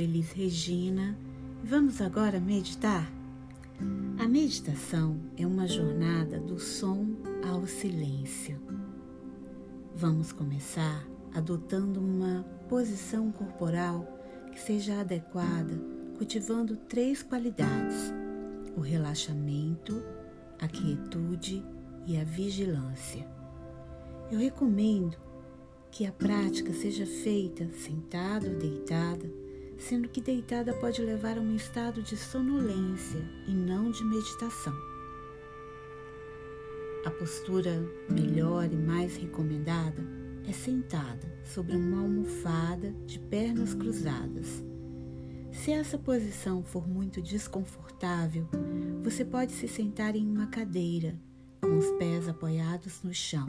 Elis Regina vamos agora meditar. A meditação é uma jornada do som ao silêncio. Vamos começar adotando uma posição corporal que seja adequada, cultivando três qualidades: o relaxamento, a quietude e a vigilância. Eu recomendo que a prática seja feita sentado ou deitada, sendo que deitada pode levar a um estado de sonolência e não de meditação. A postura melhor e mais recomendada é sentada sobre uma almofada de pernas cruzadas. Se essa posição for muito desconfortável, você pode se sentar em uma cadeira, com os pés apoiados no chão.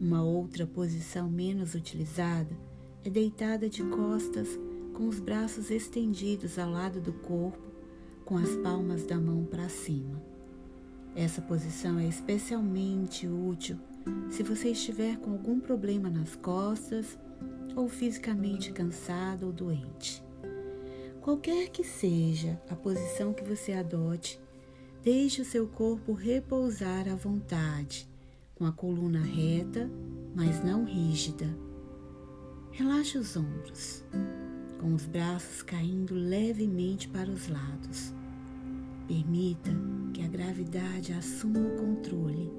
Uma outra posição menos utilizada é deitada de costas, com os braços estendidos ao lado do corpo, com as palmas da mão para cima. Essa posição é especialmente útil se você estiver com algum problema nas costas ou fisicamente cansado ou doente. Qualquer que seja a posição que você adote, deixe o seu corpo repousar à vontade com a coluna reta, mas não rígida. Relaxe os ombros, com os braços caindo levemente para os lados. Permita que a gravidade assuma o controle.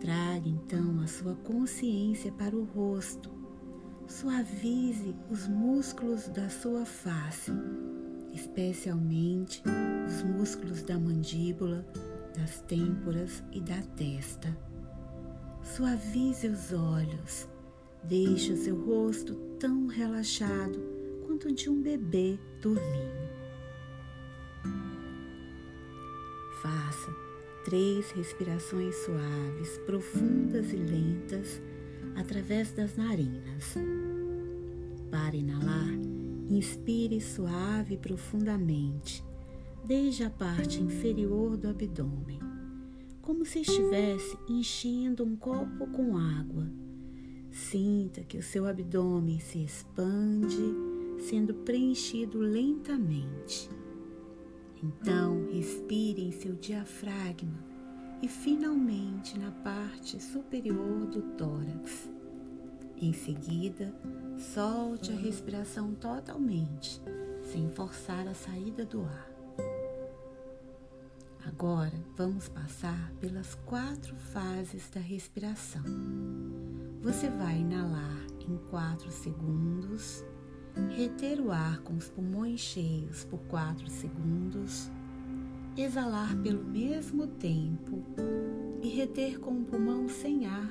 Traga então a sua consciência para o rosto. Suavize os músculos da sua face, especialmente os músculos da mandíbula, das têmporas e da testa. Suavize os olhos. Deixe o seu rosto tão relaxado quanto de um bebê dormindo. Faça três respirações suaves, profundas e lentas através das narinas. Para inalar, inspire suave e profundamente, desde a parte inferior do abdômen como se estivesse enchendo um copo com água. Sinta que o seu abdômen se expande, sendo preenchido lentamente. Então, respire em seu diafragma e finalmente na parte superior do tórax. Em seguida, solte a respiração totalmente, sem forçar a saída do ar. Agora vamos passar pelas quatro fases da respiração. Você vai inalar em 4 segundos, reter o ar com os pulmões cheios por 4 segundos, exalar pelo mesmo tempo e reter com o pulmão sem ar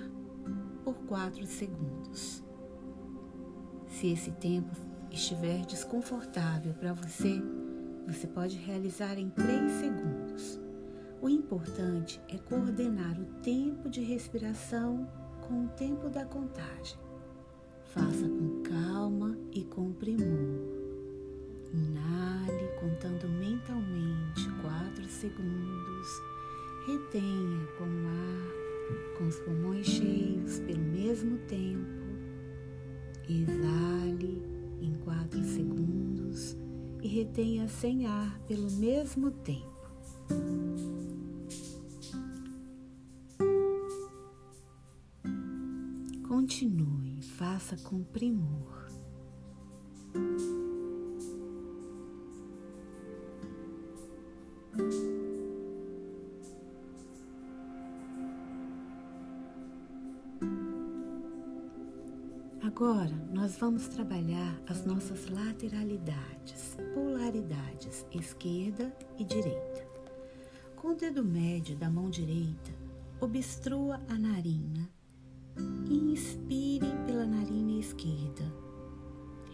por 4 segundos. Se esse tempo estiver desconfortável para você, você pode realizar em 3 segundos. O importante é coordenar o tempo de respiração com o tempo da contagem. Faça com calma e com primor. Inale contando mentalmente 4 segundos. Retenha com o ar, com os pulmões cheios pelo mesmo tempo. Exale em 4 segundos e retenha sem ar pelo mesmo tempo. Continue, faça com primor. Agora nós vamos trabalhar as nossas lateralidades, polaridades esquerda e direita. Com o dedo médio da mão direita, obstrua a narina Inspire pela narina esquerda.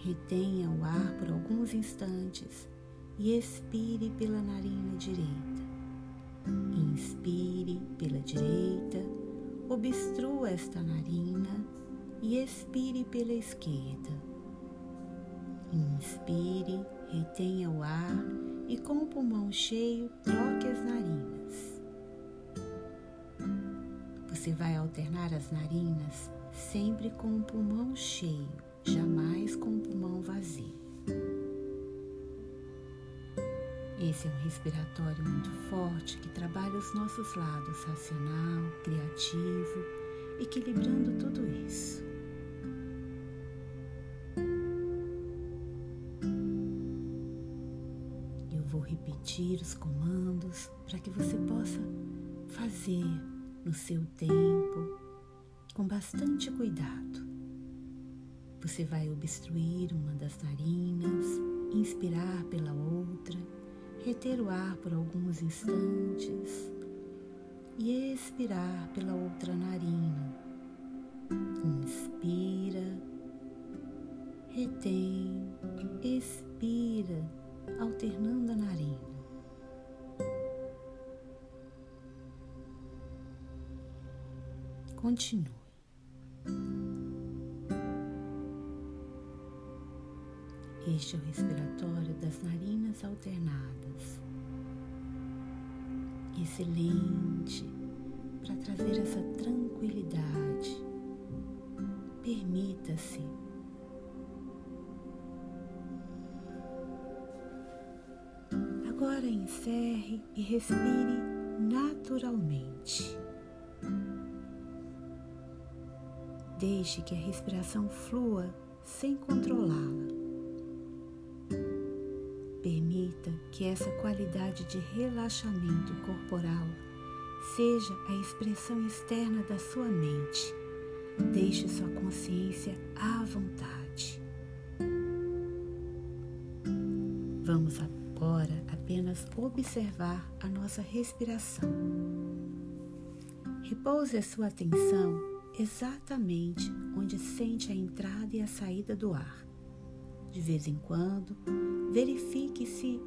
Retenha o ar por alguns instantes e expire pela narina direita. Inspire pela direita, obstrua esta narina e expire pela esquerda. Inspire, retenha o ar e com o pulmão cheio troque as narinas. Você vai alternar as narinas sempre com o pulmão cheio, jamais com o pulmão vazio. Esse é um respiratório muito forte que trabalha os nossos lados racional, criativo, equilibrando tudo isso. Eu vou repetir os comandos para que você possa fazer no seu tempo, com bastante cuidado. Você vai obstruir uma das narinas, inspirar pela outra, reter o ar por alguns instantes e expirar pela outra narina. Inspira, Excelente para trazer essa tranquilidade. Permita-se. Agora encerre e respire naturalmente. Deixe que a respiração flua sem controlá-la. Permita que essa qualidade de relaxamento corporal seja a expressão externa da sua mente. Deixe sua consciência à vontade. Vamos agora apenas observar a nossa respiração. Repouse a sua atenção exatamente onde sente a entrada e a saída do ar. De vez em quando, verifique se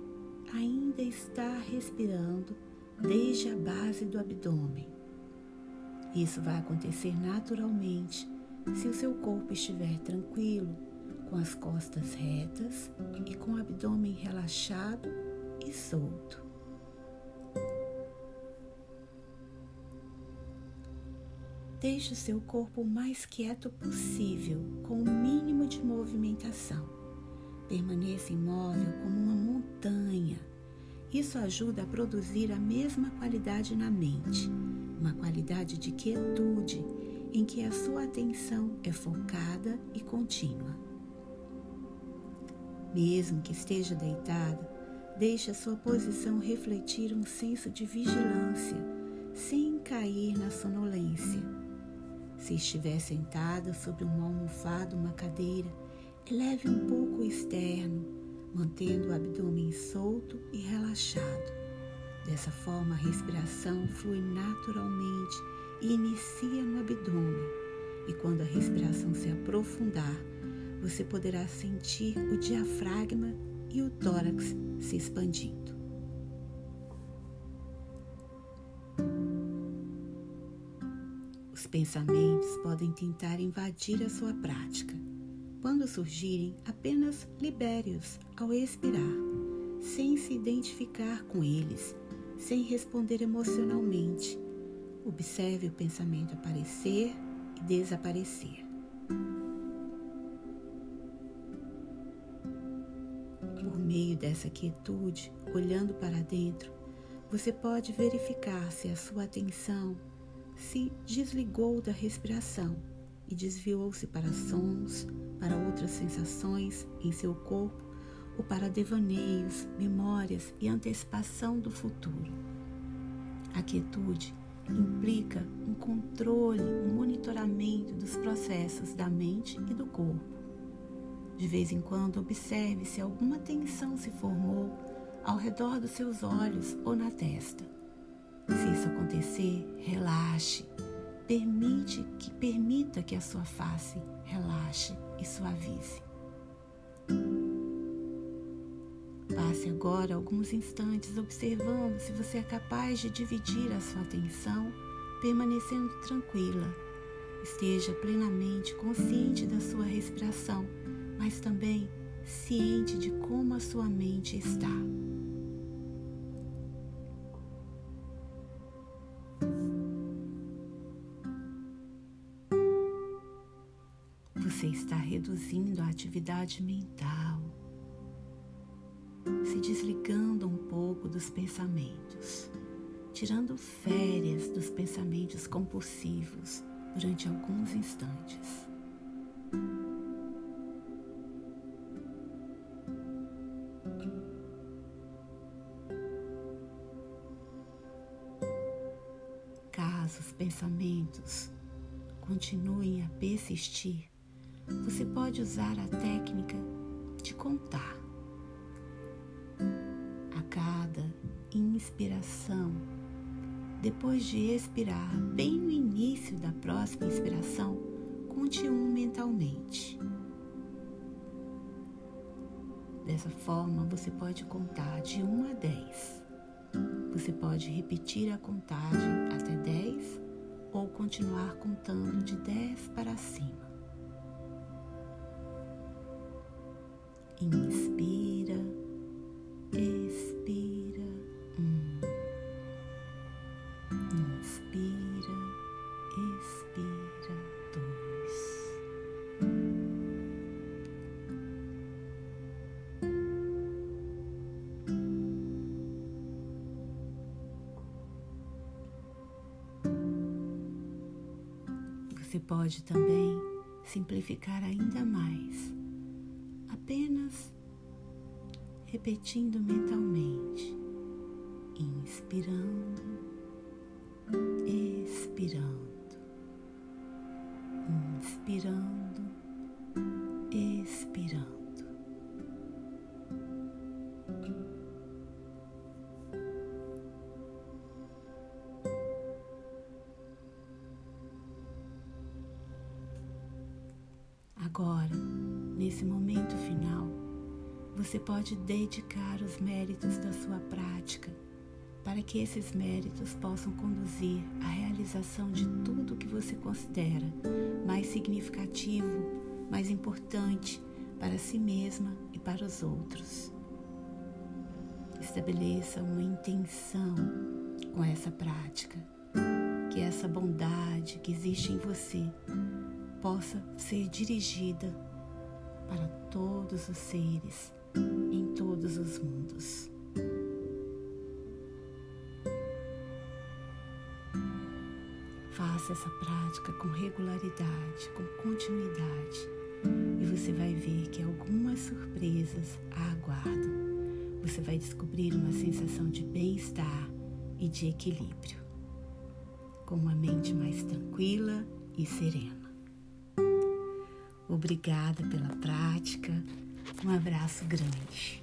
ainda está respirando desde a base do abdômen. Isso vai acontecer naturalmente se o seu corpo estiver tranquilo, com as costas retas e com o abdômen relaxado e solto. Deixe o seu corpo o mais quieto possível, com o mínimo de movimentação. Permaneça imóvel como uma montanha. Isso ajuda a produzir a mesma qualidade na mente, uma qualidade de quietude em que a sua atenção é focada e contínua. Mesmo que esteja deitado, deixe a sua posição refletir um senso de vigilância, sem cair na sonolência. Se estiver sentada sobre uma almofada, uma cadeira, eleve um pouco o externo, mantendo o abdômen solto e relaxado. Dessa forma, a respiração flui naturalmente e inicia no abdômen. E quando a respiração se aprofundar, você poderá sentir o diafragma e o tórax se expandindo. Os pensamentos podem tentar invadir a sua prática. Quando surgirem, apenas libere-os ao expirar, sem se identificar com eles, sem responder emocionalmente. Observe o pensamento aparecer e desaparecer. Por meio dessa quietude, olhando para dentro, você pode verificar se a sua atenção se desligou da respiração e desviou-se para sons, para outras sensações em seu corpo ou para devaneios, memórias e antecipação do futuro. A quietude implica um controle, um monitoramento dos processos da mente e do corpo. De vez em quando, observe se alguma tensão se formou ao redor dos seus olhos ou na testa. Se isso acontecer, relaxe. Permite que permita que a sua face relaxe e suavize. Passe agora alguns instantes observando se você é capaz de dividir a sua atenção, permanecendo tranquila. Esteja plenamente consciente da sua respiração, mas também ciente de como a sua mente está. Você está reduzindo a atividade mental, se desligando um pouco dos pensamentos, tirando férias dos pensamentos compulsivos durante alguns instantes. Caso os pensamentos continuem a persistir, você pode usar a técnica de contar. A cada inspiração, depois de expirar, bem no início da próxima inspiração, conte um mentalmente. Dessa forma, você pode contar de 1 a 10. Você pode repetir a contagem até 10 ou continuar contando de 10 para cima. Inspira, expira. Um. Inspira, expira. Dois. Você pode também simplificar ainda mais apenas repetindo mentalmente, inspirando, expirando, inspirando, expirando. Agora, nesse momento final, você pode dedicar os méritos da sua prática para que esses méritos possam conduzir à realização de tudo que você considera mais significativo, mais importante para si mesma e para os outros. Estabeleça uma intenção com essa prática, que essa bondade que existe em você possa ser dirigida para todos os seres em todos os mundos. Faça essa prática com regularidade, com continuidade, e você vai ver que algumas surpresas a aguardam. Você vai descobrir uma sensação de bem-estar e de equilíbrio, com uma mente mais tranquila e serena. Obrigada pela prática. Um abraço grande.